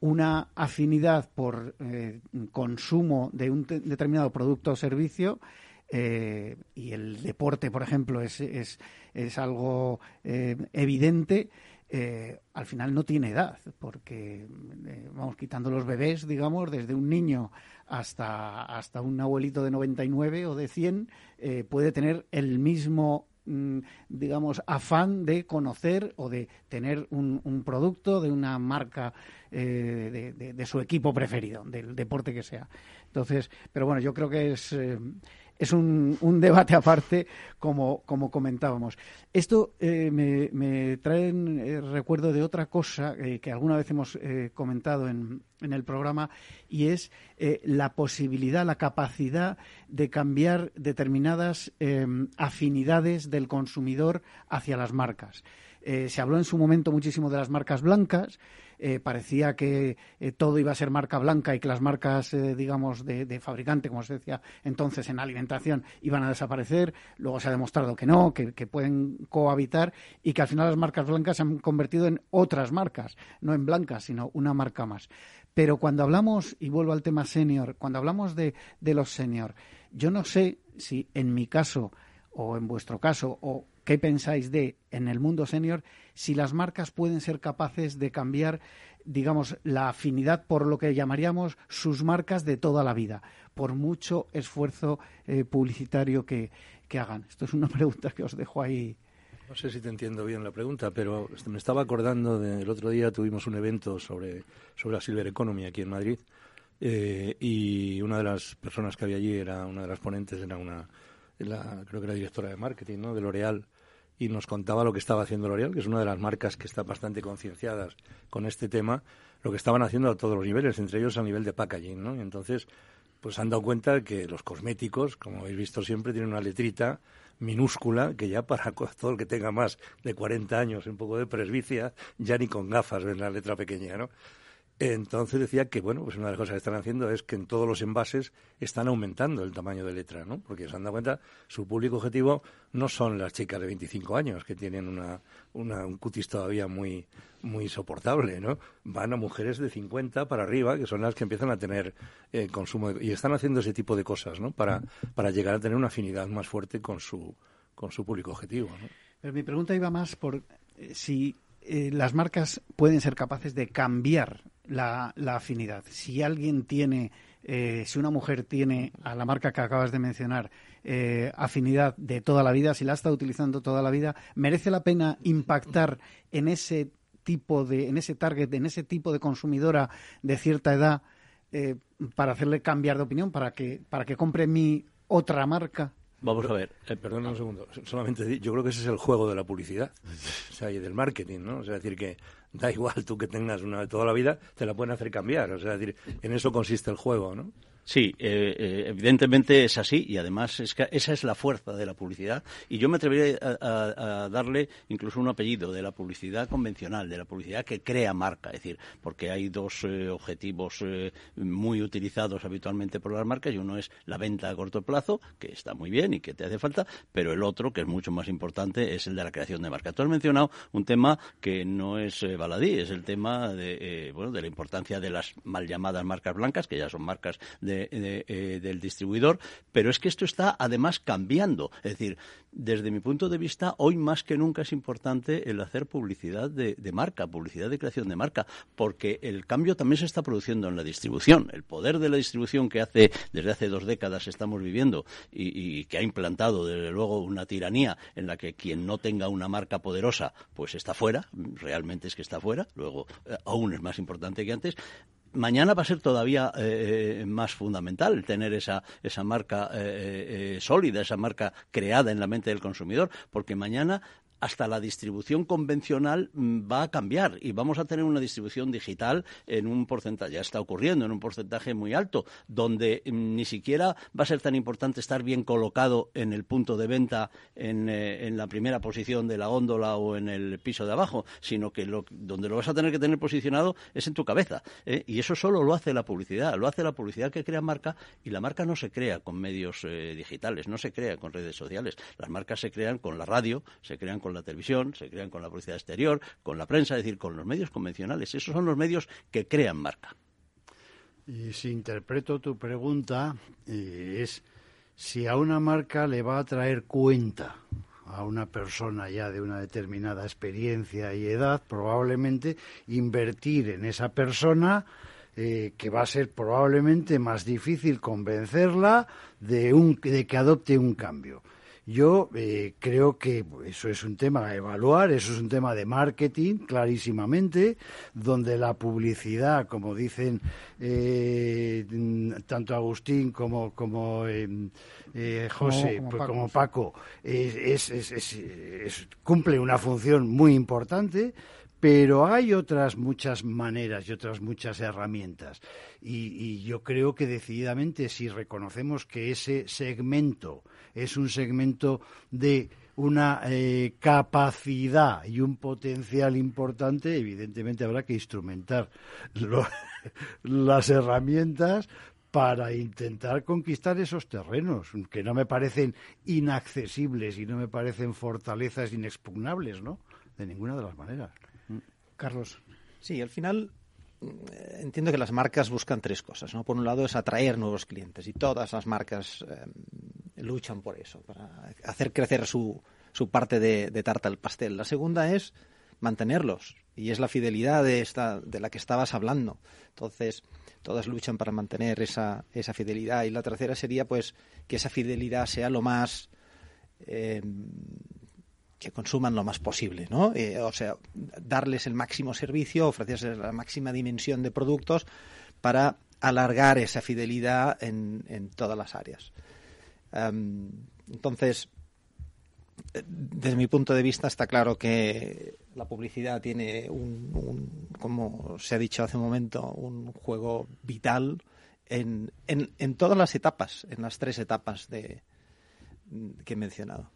una afinidad por consumo de un determinado producto o servicio y el deporte, por ejemplo, es, es, es algo evidente, eh, al final no tiene edad, porque eh, vamos quitando los bebés, digamos, desde un niño hasta, hasta un abuelito de 99 o de 100, eh, puede tener el mismo mm, digamos, afán de conocer o de tener un, producto de una marca de, su equipo preferido, del deporte que sea. Entonces, pero bueno, yo creo que es, es un, un debate aparte, como, como comentábamos. Esto eh, me, me, trae eh, recuerdo de otra cosa eh, que alguna vez hemos comentado en, en, el programa y es la posibilidad, la capacidad de cambiar determinadas afinidades del consumidor hacia las marcas. se habló en su momento muchísimo de las marcas blancas. Eh, parecía que eh, todo iba a ser marca blanca y que las marcas, eh, digamos, de, fabricante, como se decía entonces en alimentación, iban a desaparecer. Luego se ha demostrado que no, que, pueden cohabitar y que al final las marcas blancas se han convertido en otras marcas, no en blancas, sino una marca más. Pero cuando hablamos, y vuelvo al tema senior, cuando hablamos de, de los senior, yo no sé si en mi caso o en vuestro caso o ¿Qué pensáis de, en el mundo senior, si las marcas pueden ser capaces de cambiar, digamos, la afinidad por lo que llamaríamos sus marcas de toda la vida, por mucho esfuerzo eh, publicitario que, hagan? Esto es una pregunta que os dejo ahí. No sé si te entiendo bien la pregunta, pero me estaba acordando del otro día tuvimos un evento sobre, sobre la Silver Economy aquí en Madrid eh, y una de las personas que había allí era una de las ponentes era una la, creo que era directora de marketing ¿no? de L'Oreal y nos contaba lo que estaba haciendo L'Oreal, que es una de las marcas que están bastante concienciadas con este tema, lo que estaban haciendo a todos los niveles, entre ellos a nivel de packaging, ¿no? Y entonces, pues han dado cuenta que los cosméticos, como habéis visto siempre, tienen una letrita minúscula que ya para todo el que tenga más de 40 años, un poco de presbicia, ya ni con gafas ven la letra pequeña, ¿no? Entonces decía que, bueno, pues una de las cosas que están haciendo es que en todos los envases están aumentando el tamaño de letra, ¿no? Porque se han dado cuenta, su público objetivo no son las chicas de 25 años que tienen una, un cutis todavía muy, muy soportable, ¿no? Van a mujeres de 50 para arriba, que son las que empiezan a tener eh, consumo. y están haciendo ese tipo de cosas, ¿no? Para, para llegar a tener una afinidad más fuerte con su, con su público objetivo, ¿no? Pero mi pregunta iba más por eh, si eh, las marcas pueden ser capaces de cambiar la, afinidad. Si alguien tiene, eh, si una mujer tiene a la marca que acabas de mencionar eh, afinidad de toda la vida, si la está utilizando toda la vida, merece la pena impactar en ese tipo de, en ese target, en ese tipo de consumidora de cierta edad para hacerle cambiar de opinión, para que, para que compre mi otra marca. Vamos a ver. Eh, un segundo. Solamente yo creo que ese es el juego de la publicidad, o sea, y del marketing, ¿no? O sea, decir que da igual tú que tengas una de toda la vida, te la pueden hacer cambiar. O sea, decir, en eso consiste el juego, ¿no? Sí, eh, eh, evidentemente es así y además es que esa es la fuerza de la publicidad y yo me atrevería a, darle incluso un apellido de la publicidad convencional, de la publicidad que crea marca, es decir, porque hay dos eh, objetivos muy utilizados habitualmente por las marcas y uno es la venta a corto plazo, que está muy bien y que te hace falta, pero el otro, que es mucho más importante, es el de la creación de marca. Tú has mencionado un tema que no es baladí, es el tema de, bueno, de la importancia de las mal llamadas marcas blancas, que ya son marcas de eh, del distribuidor, pero es que esto está además cambiando. Es decir, desde mi punto de vista, hoy más que nunca es importante el hacer publicidad de, marca, publicidad de creación de marca, porque el cambio también se está produciendo en la distribución. El poder de la distribución que hace desde hace dos décadas estamos viviendo y, que ha implantado, desde luego, una tiranía en la que quien no tenga una marca poderosa, pues está fuera, realmente es que está fuera, luego eh, aún es más importante que antes, mañana va a ser todavía eh, más fundamental tener esa, esa marca sólida, esa marca creada en la mente del consumidor, porque mañana hasta la distribución convencional mm, va a cambiar y vamos a tener una distribución digital en un porcentaje, ya está ocurriendo, en un porcentaje muy alto, donde mm, ni siquiera va a ser tan importante estar bien colocado en el punto de venta, en, eh, la primera posición de la góndola o en el piso de abajo, sino que donde lo vas a tener que tener posicionado es en tu cabeza. ¿eh? Y eso solo lo hace la publicidad, lo hace la publicidad que crea marca y la marca no se crea con medios eh, digitales, no se crea con redes sociales. Las marcas se crean con la radio, se crean con con la televisión, se crean con la publicidad exterior, con la prensa, es decir, con los medios convencionales. Esos son los medios que crean marca. Y si interpreto tu pregunta, eh, es si a una marca le va a traer cuenta a una persona ya de una determinada experiencia y edad, probablemente invertir en esa persona eh, que va a ser probablemente más difícil convencerla de, un, de que adopte un cambio. Yo eh, creo que eso es un tema a evaluar, eso es un tema de marketing, clarísimamente, donde la publicidad, como dicen eh, tanto Agustín como, como eh, José, como, pues, Paco, cumple una función muy importante pero hay otras muchas maneras y otras muchas herramientas. Y, yo creo que decididamente si reconocemos que ese segmento es un segmento de una eh, capacidad y un potencial importante, evidentemente habrá que instrumentar las herramientas para intentar conquistar esos terrenos, que no me parecen inaccesibles y no me parecen fortalezas inexpugnables, ¿no? De ninguna de las maneras. Carlos. Sí, al final eh, entiendo que las marcas buscan tres cosas. ¿no? Por un lado es atraer nuevos clientes y todas las marcas eh, luchan por eso, para hacer crecer su, su parte de, tarta al pastel. La segunda es mantenerlos y es la fidelidad de, esta, de la que estabas hablando. Entonces, todas luchan para mantener esa, esa fidelidad. Y la tercera sería pues que esa fidelidad sea lo más eh, que consuman lo más posible, ¿no? Eh, o sea, darles el máximo servicio, ofrecerles la máxima dimensión de productos para alargar esa fidelidad en, en todas las áreas. Em, entonces, desde mi punto de vista está claro que la publicidad tiene un, como se ha dicho hace un momento, un juego vital en, en, en todas las etapas, en las tres etapas de, que he mencionado.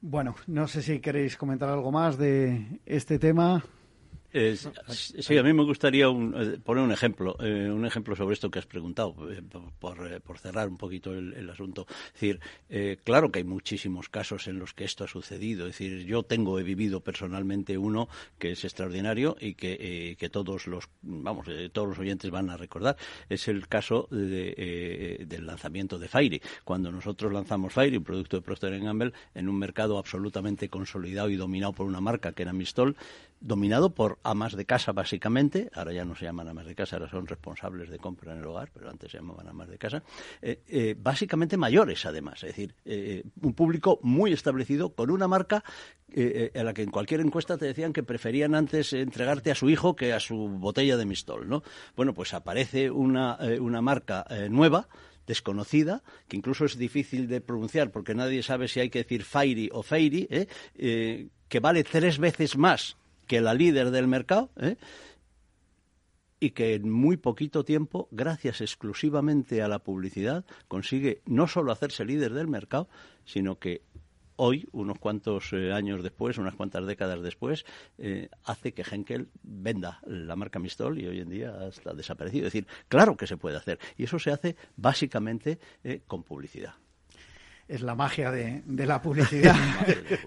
Bueno, no sé si queréis comentar algo más de este tema sí, a mí me gustaría eh, poner un ejemplo, eh, un ejemplo sobre esto que has preguntado, eh, por, cerrar un poquito el, asunto. Es decir, claro que hay muchísimos casos en los que esto ha sucedido. Es decir, yo tengo, he vivido personalmente uno que es extraordinario y que, que todos los, vamos, todos los oyentes van a recordar. Es el caso del lanzamiento de Fairy. Cuando nosotros lanzamos Fairy, un producto de Procter Gamble, en un mercado absolutamente consolidado y dominado por una marca que era Mistol, dominado por amas de casa básicamente, ahora ya no se llaman amas de casa, ahora son responsables de compra en el hogar, pero antes se llamaban amas de casa, eh, eh, básicamente mayores además, es decir, eh, un público muy establecido con una marca a la que en cualquier encuesta te decían que preferían antes entregarte a su hijo que a su botella de mistol, ¿no? Bueno, pues aparece una, una marca nueva, desconocida, que incluso es difícil de pronunciar porque nadie sabe si hay que decir Fairy o Fairy, que vale tres veces más que la líder del mercado, ¿eh? y que en muy poquito tiempo, gracias exclusivamente a la publicidad, consigue no solo hacerse líder del mercado, sino que hoy, unos cuantos eh, años después, unas cuantas décadas después, eh, hace que Henkel venda la marca Mistol y hoy en día está desaparecido. Es decir, claro que se puede hacer. Y eso se hace básicamente con publicidad es la magia de, la publicidad.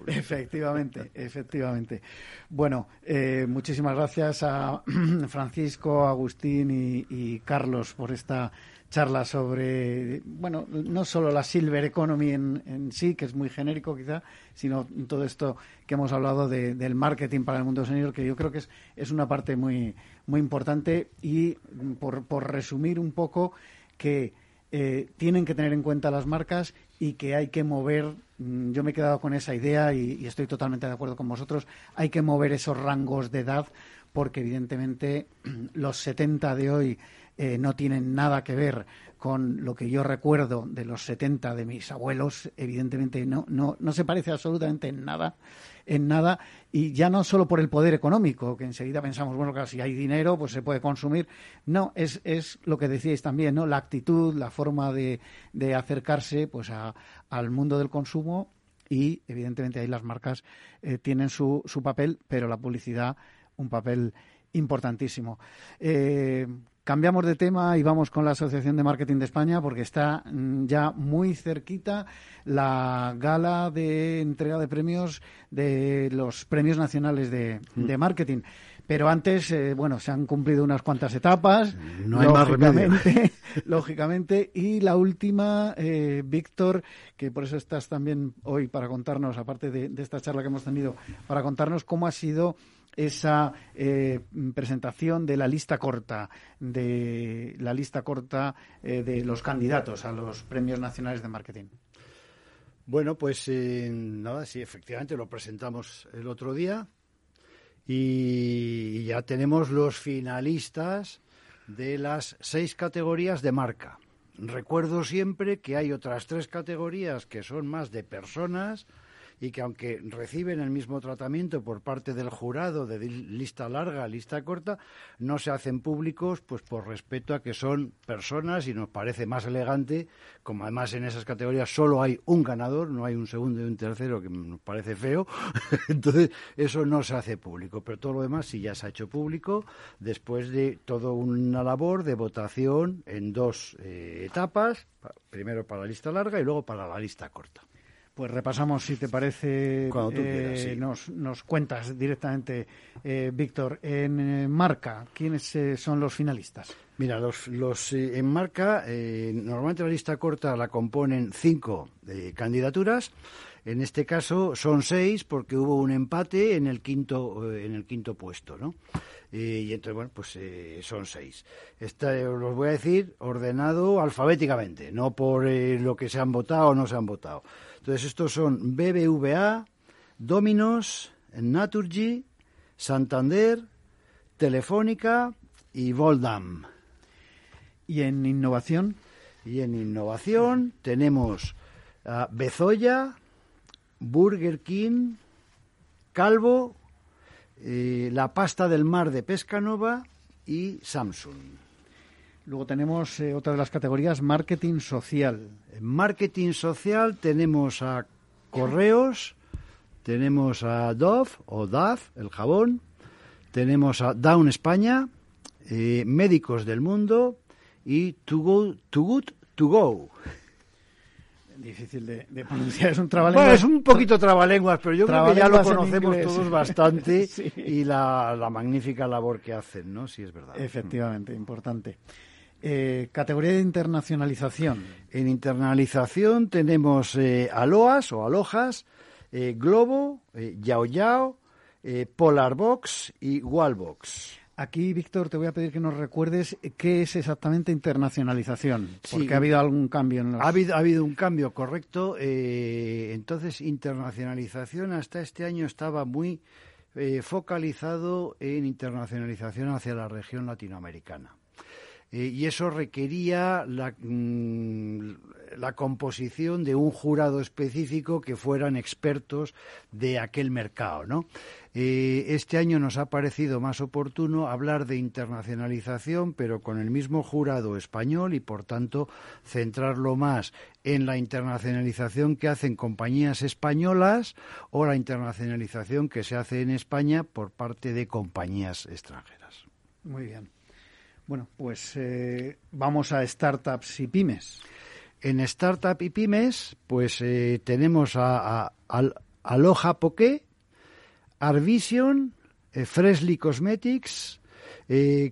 efectivamente, efectivamente. Bueno, eh, muchísimas gracias a Francisco, Agustín y, Carlos por esta charla sobre, bueno, no solo la Silver Economy en, sí, que es muy genérico quizá, sino todo esto que hemos hablado del marketing para el mundo senior, que yo creo que es, es una parte muy, muy importante y por, por resumir un poco que eh, tienen que tener en cuenta las marcas y que hay que mover, mm, yo me he quedado con esa idea y, estoy totalmente de acuerdo con vosotros, hay que mover esos rangos de edad porque evidentemente los 70 de hoy eh, no tienen nada que ver con lo que yo recuerdo de los 70 de mis abuelos, evidentemente no, no, no se parece absolutamente en nada, en nada, y ya no solo por el poder económico, que enseguida pensamos, bueno, claro, si hay dinero, pues se puede consumir. No, es, es lo que decíais también, ¿no? La actitud, la forma de, de acercarse pues a, al mundo del consumo y evidentemente ahí las marcas eh, tienen su, su papel, pero la publicidad un papel importantísimo. Eh, Cambiamos de tema y vamos con la Asociación de Marketing de España porque está mm, ya muy cerquita la gala de entrega de premios de los premios nacionales de, mm. marketing. Pero antes, eh, bueno, se han cumplido unas cuantas etapas. No hay lógicamente, más lógicamente. Y la última, eh, Víctor, que por eso estás también hoy para contarnos, aparte de esta charla que hemos tenido, para contarnos cómo ha sido esa eh, presentación de la lista corta, de la lista corta eh, de los candidatos a los premios nacionales de marketing. Bueno, pues eh, nada, sí, efectivamente lo presentamos el otro día y ya tenemos los finalistas de las seis categorías de marca. Recuerdo siempre que hay otras tres categorías que son más de personas, y que aunque reciben el mismo tratamiento por parte del jurado de lista larga, lista corta, no se hacen públicos pues por respeto a que son personas y nos parece más elegante, como además en esas categorías solo hay un ganador, no hay un segundo y un tercero que nos parece feo, entonces eso no se hace público, pero todo lo demás sí ya se ha hecho público después de toda una labor de votación en dos eh, etapas, primero para la lista larga y luego para la lista corta. Pues repasamos, si te parece, Cuando tú quieras, eh, nos, nos, cuentas directamente, eh, Víctor, en eh, marca, ¿quiénes son los finalistas? Mira, los, los en marca, normalmente la lista corta la componen cinco candidaturas. En este caso son seis porque hubo un empate en el quinto, en el quinto puesto, ¿no? y entonces, bueno, pues son seis. Esta, los voy a decir ordenado alfabéticamente, no por lo que se han votado o no se han votado. Entonces, estos son BBVA, Dominos, Naturgy, Santander, Telefónica y Voldam. ¿Y en innovación? Y en innovación tenemos a Bezoya, Burger King, Calvo, eh, La Pasta del Mar de Pescanova y Samsung. Luego tenemos eh, otra de las categorías, marketing social. En marketing social tenemos a Correos, tenemos a Dove o DAF, el jabón, tenemos a Down España, eh, Médicos del Mundo y To Go, To Good, To Go. Difícil de, pronunciar, es un trabalenguas. Bueno, es un poquito trabalenguas, pero yo creo que ya lo conocemos todos bastante y la, la, magnífica labor que hacen, ¿no? Sí, es verdad. Efectivamente, importante. Eh, categoría de internacionalización. En internacionalización tenemos eh, Aloas o Alojas, eh, Globo, Yao Yao, Polarbox y Wallbox. Aquí, Víctor, te voy a pedir que nos recuerdes qué es exactamente internacionalización, porque ha habido algún cambio en los... Ha habido, ha habido un cambio, correcto. entonces, internacionalización hasta este año estaba muy focalizado en internacionalización hacia la región latinoamericana. Eh, y eso requería mm, la, composición de un jurado específico que fueran expertos de aquel mercado, ¿no? Eh, este año nos ha parecido más oportuno hablar de internacionalización, pero con el mismo jurado español y, por tanto, centrarlo más en la internacionalización que hacen compañías españolas o la internacionalización que se hace en España por parte de compañías extranjeras. Muy bien. Bueno, pues eh, vamos a startups y pymes. En startup y pymes, pues eh, tenemos a, Aloha Poké, Arvision, eh, Freshly Cosmetics,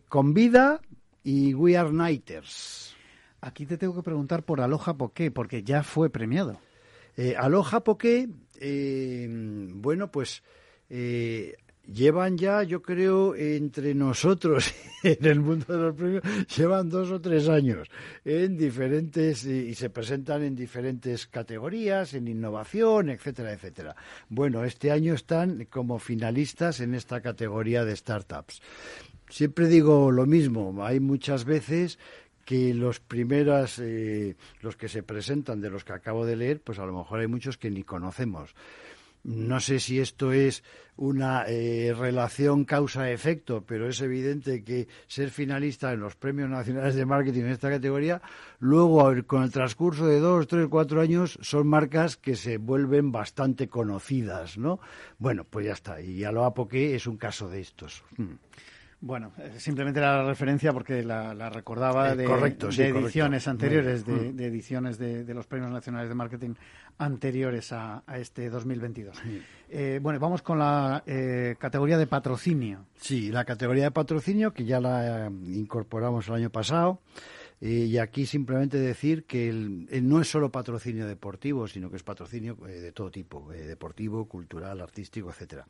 Convida y We Are Nighters. Aquí te tengo que preguntar por Aloha Poké, porque ya fue premiado. Aloha Poké, bueno, pues llevan ya, yo creo, entre nosotros en el mundo de los premios, llevan dos o tres años en diferentes y se presentan en diferentes categorías, en innovación, etcétera, etcétera. Bueno, este año están como finalistas en esta categoría de startups. Siempre digo lo mismo, hay muchas veces que los primeras, eh, los que se presentan de los que acabo de leer, pues a lo mejor hay muchos que ni conocemos. No sé si esto es una eh, relación causa-efecto, pero es evidente que ser finalista en los premios nacionales de marketing en esta categoría, luego con el transcurso de dos, tres, cuatro años, son marcas que se vuelven bastante conocidas, ¿no? Bueno, pues ya está. Y a lo apoque es un caso de estos. Hmm. Bueno, eh, simplemente la referencia porque la, recordaba eh, de, ediciones anteriores, de, ediciones de, los premios nacionales de marketing anteriores a, este 2022. Eh, bueno, vamos con la categoría de patrocinio. Sí, la categoría de patrocinio que ya la incorporamos el año pasado. y aquí simplemente decir que no es solo patrocinio deportivo, sino que es patrocinio de todo tipo, deportivo, cultural, artístico, etcétera.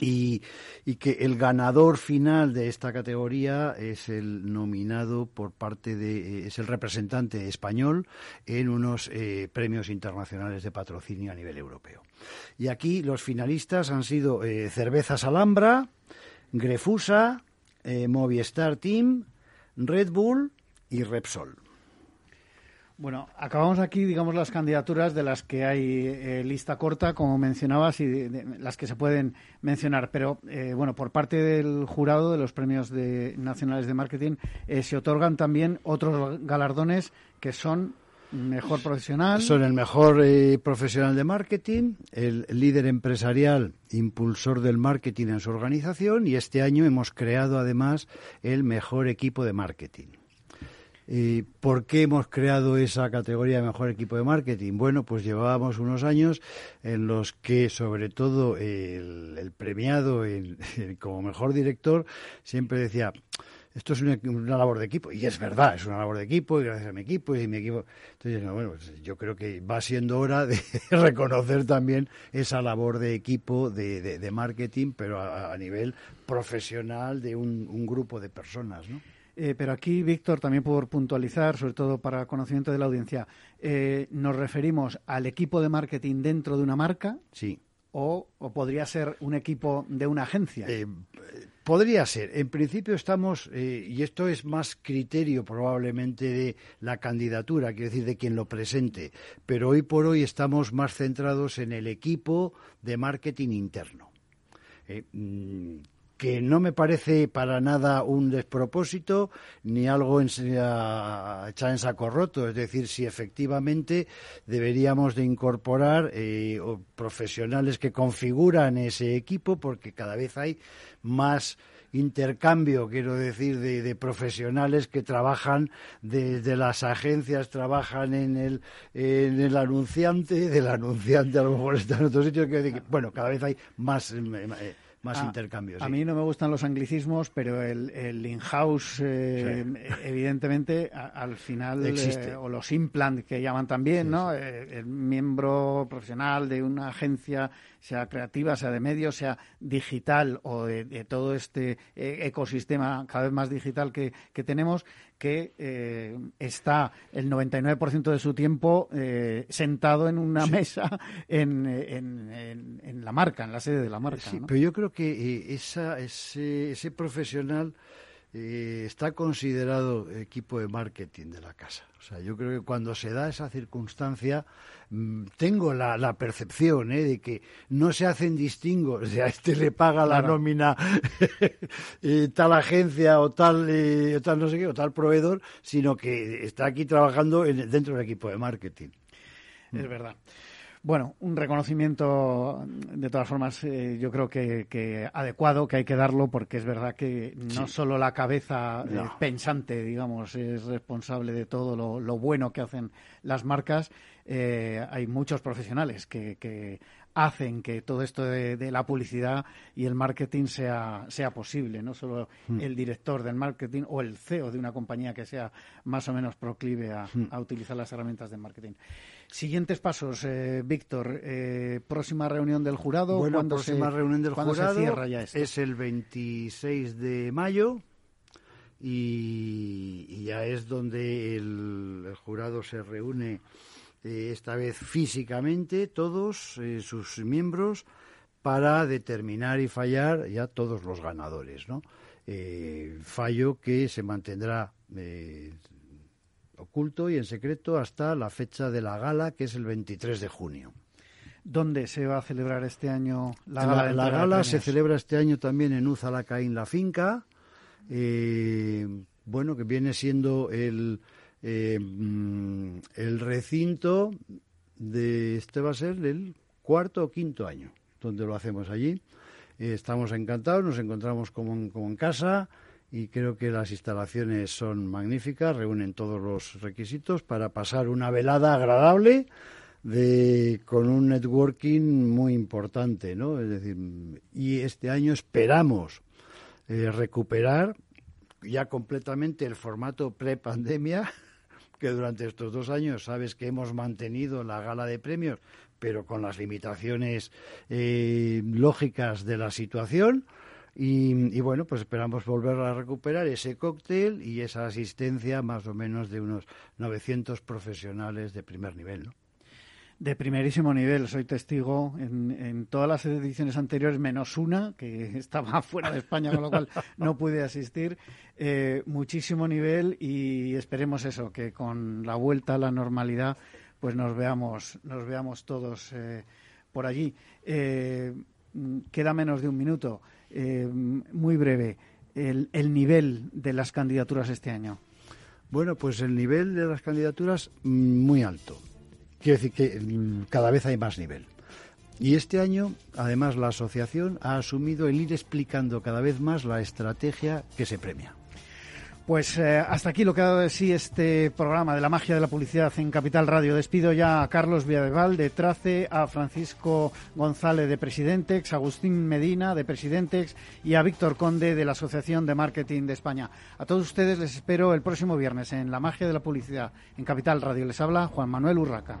Y, que el ganador final de esta categoría es el nominado por parte de, es el representante español en unos eh, premios internacionales de patrocinio a nivel europeo. Y aquí los finalistas han sido eh, Cervezas Alhambra, Grefusa, eh, Movistar Team, Red Bull y Repsol. Bueno, acabamos aquí, digamos, las candidaturas de las que hay eh, lista corta, como mencionabas, y de, las que se pueden mencionar. Pero, eh, bueno, por parte del jurado de los premios nacionales de marketing, eh, se otorgan también otros galardones que son mejor profesional. Son el mejor profesional de marketing, el líder empresarial, impulsor del marketing en su organización, y este año hemos creado además el mejor equipo de marketing. ¿Y por qué hemos creado esa categoría de mejor equipo de marketing? Bueno, pues llevábamos unos años en los que, sobre todo, el, premiado como mejor director siempre decía, esto es una, labor de equipo. Y es verdad, es una labor de equipo, y gracias a mi equipo y mi equipo. Entonces, bueno, pues yo creo que va siendo hora de reconocer también esa labor de equipo de, marketing, pero a, nivel profesional de un, un grupo de personas, ¿no? Eh, pero aquí, Víctor, también por puntualizar, sobre todo para conocimiento de la audiencia, eh, nos referimos al equipo de marketing dentro de una marca. Sí. O, podría ser un equipo de una agencia. Eh, podría ser. En principio estamos, y esto es más criterio probablemente de la candidatura, quiero decir, de quien lo presente, pero hoy por hoy estamos más centrados en el equipo de marketing interno. Mm, que no me parece para nada un despropósito ni algo en, echar en saco roto. Es decir, si efectivamente deberíamos de incorporar eh, profesionales que configuran ese equipo, porque cada vez hay más intercambio, quiero decir, de, profesionales que trabajan desde las agencias, trabajan en el, en el anunciante, del anunciante a lo mejor está en otro sitio, que, bueno, cada vez hay más... Eh, eh, más a, intercambios. A mí no me gustan los anglicismos, pero el, el in-house, eh, evidentemente, al final, Existe. Eh, o los implant que llaman también, ¿no? Eh, el miembro profesional de una agencia, sea creativa, sea de medios, sea digital o de, todo este ecosistema cada vez más digital que, que tenemos, que eh, está el 99% de su tiempo eh, sentado en una mesa en, en, en, la marca, en la sede de la marca. Sí, pero yo creo que eh, esa, ese, ese profesional eh, está considerado equipo de marketing de la casa. O sea, yo creo que cuando se da esa circunstancia, mm, tengo la, la percepción ¿eh? de que no se hacen distingos, o sea, este le paga la nómina eh, tal agencia o tal, eh, tal no sé qué, o tal proveedor, sino que está aquí trabajando dentro del equipo de marketing. Es verdad. Bueno, un reconocimiento, de todas formas, eh, yo creo que, adecuado, que hay que darlo, porque es verdad que no solo la cabeza eh, pensante, digamos, es responsable de todo lo, bueno que hacen las marcas. Eh, hay muchos profesionales que, hacen que todo esto de, la publicidad y el marketing sea, sea posible, no solo hmm. el director del marketing o el CEO de una compañía que sea más o menos proclive a, hmm. a utilizar las herramientas de marketing. Siguientes pasos, eh, Víctor. Eh, próxima reunión del jurado. Bueno, ¿Cuándo próxima se, reunión del ¿cuándo jurado se cierra ya esto? es el 26 de mayo y, y ya es donde el, el jurado se reúne eh, esta vez físicamente todos eh, sus miembros para determinar y fallar ya todos los ganadores, ¿no? Eh, fallo que se mantendrá oculto y en secreto hasta la fecha de la gala, que es el 23 de junio. ¿Dónde se va a celebrar este año la La, gala? la gala se celebra este año también en Uzalacaín, la finca. eh, bueno, que viene siendo el, eh, mm, el recinto de este va a ser el cuarto o quinto año donde lo hacemos allí. Eh, estamos encantados, nos encontramos como en, como en casa y creo que las instalaciones son magníficas, reúnen todos los requisitos para pasar una velada agradable de con un networking muy importante, ¿no? Es decir, y este año esperamos eh, recuperar ya completamente el formato pre-pandemia, que durante estos dos años sabes que hemos mantenido la gala de premios, pero con las limitaciones eh, lógicas de la situación. Y, y, bueno, pues esperamos volver a recuperar ese cóctel y esa asistencia más o menos de unos 900 profesionales de primer nivel, ¿no? De primerísimo nivel, soy testigo en, en, todas las ediciones anteriores, menos una, que estaba fuera de España, con lo cual no pude asistir. Eh, muchísimo nivel y esperemos eso, que con la vuelta a la normalidad, pues nos veamos, nos veamos todos eh, por allí. Eh, queda menos de un minuto, muy breve, el, el nivel de las candidaturas este año. Bueno, pues el nivel de las candidaturas muy alto. Quiero decir que mm, cada vez hay más nivel. Y este año, además, la asociación ha asumido el ir explicando cada vez más la estrategia que se premia. Pues eh, hasta aquí lo que ha dado de sí este programa de la magia de la publicidad en Capital Radio. Despido ya a Carlos Villadeval de Trace, a Francisco González de Presidentex, a Agustín Medina de Presidentex y a Víctor Conde de la Asociación de Marketing de España. A todos ustedes les espero el próximo viernes en la magia de la publicidad en Capital Radio. Les habla Juan Manuel Urraca.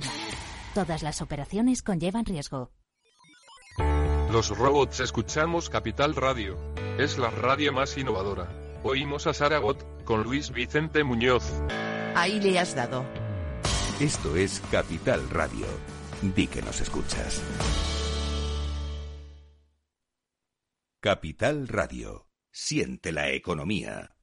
Todas las operaciones conllevan riesgo. Los robots escuchamos Capital Radio. Es la radio más innovadora. Oímos a Saragot con Luis Vicente Muñoz. Ahí le has dado. Esto es Capital Radio. Di que nos escuchas. Capital Radio. Siente la economía.